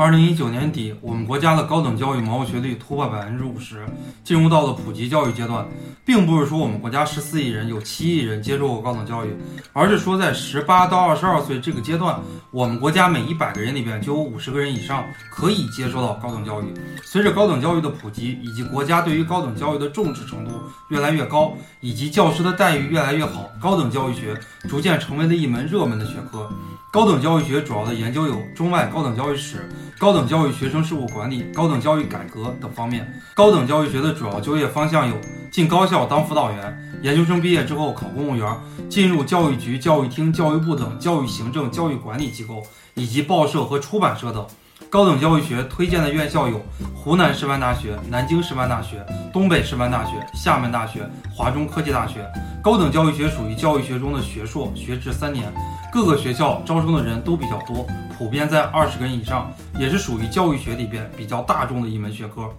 二零一九年底，我们国家的高等教育毛学率突破百分之五十，进入到了普及教育阶段，并不是说我们国家十四亿人有七亿人接受过高等教育，而是说在十八到二十二岁这个阶段，我们国家每一百个人里边就有五十个人以上可以接受到高等教育。随着高等教育的普及，以及国家对于高等教育的重视程度越来越高，以及教师的待遇越来越好，高等教育学逐渐成为了一门热门的学科。高等教育学主要的研究有中外高等教育史、高等教育学生事务管理、高等教育改革等方面。高等教育学的主要就业方向有进高校当辅导员，研究生毕业之后考公务员，进入教育局、教育厅、教育部等教育行政、教育管理机构，以及报社和出版社等。高等教育学推荐的院校有湖南师范大学、南京师范大学、东北师范大学、厦门大学、华中科技大学。高等教育学属于教育学中的学硕，学制三年，各个学校招生的人都比较多，普遍在二十个人以上，也是属于教育学里边比较大众的一门学科。